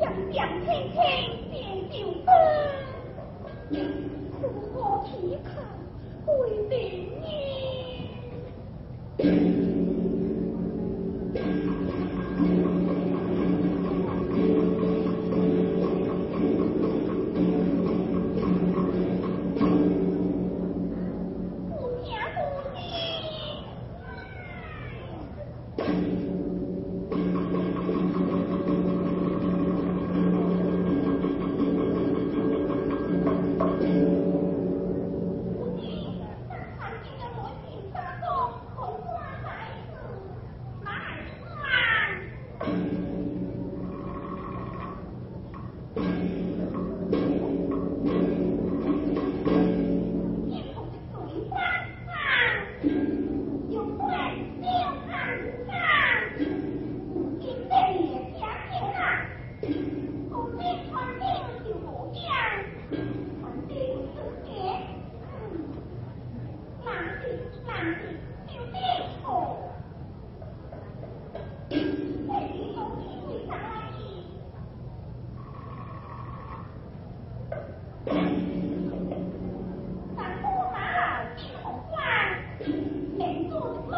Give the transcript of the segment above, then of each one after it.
Dặm dặm, xinh xinh.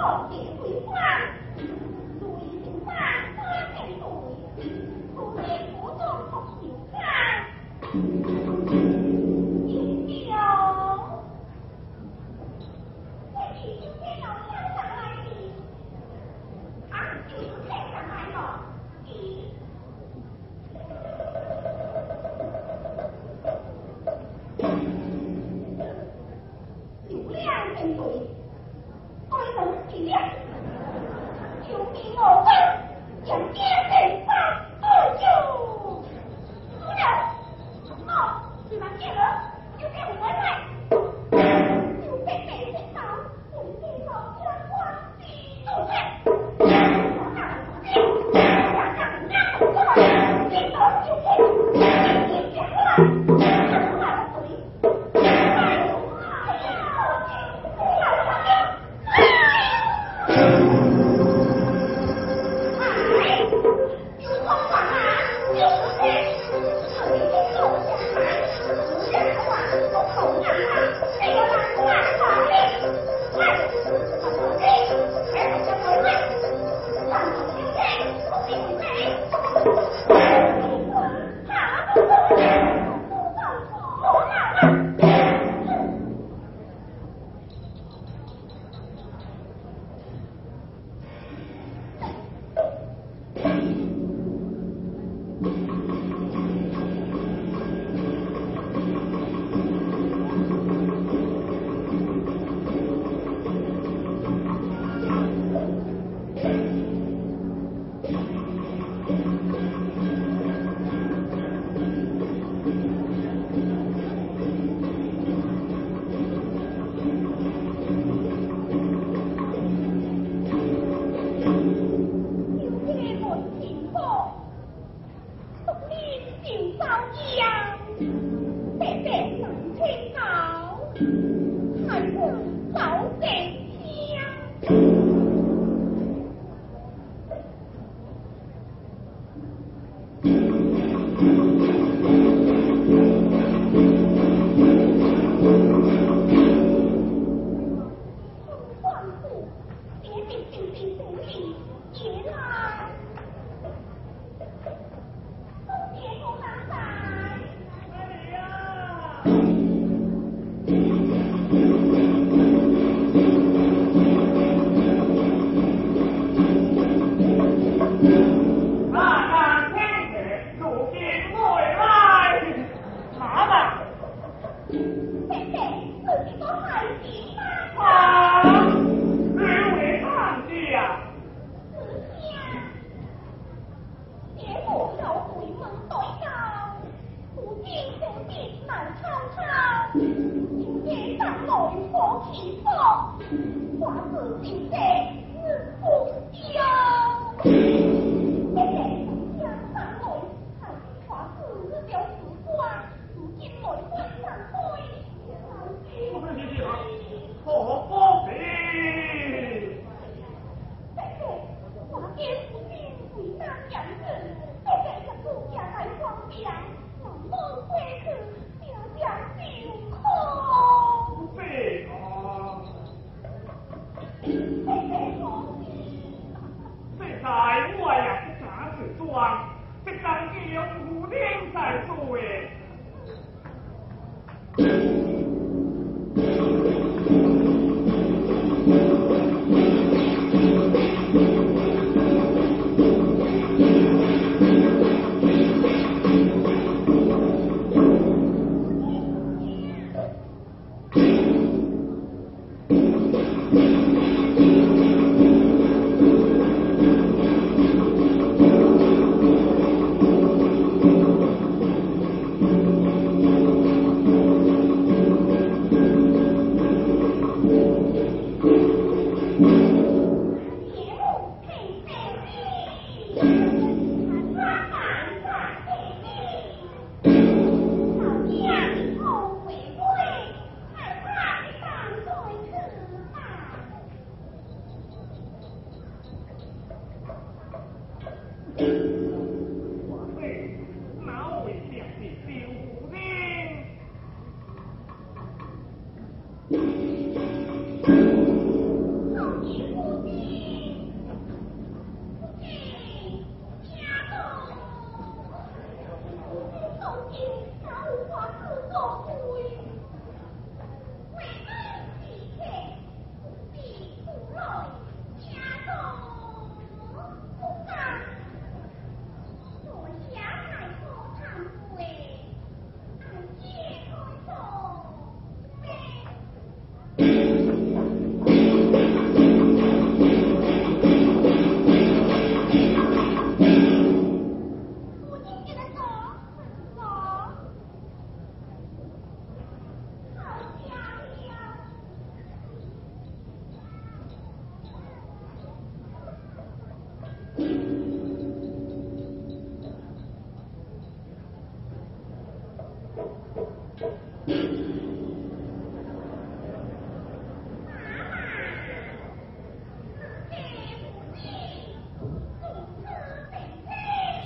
我给桂花，桂花花正贵，如今我当红娘官，哎哟，这里就接到三奶奶的，啊，就接到来了，咦，就两个人对。你俩，求你老爸，求爹老爸。Amen. Cô muốn bỏ đi, thế 在做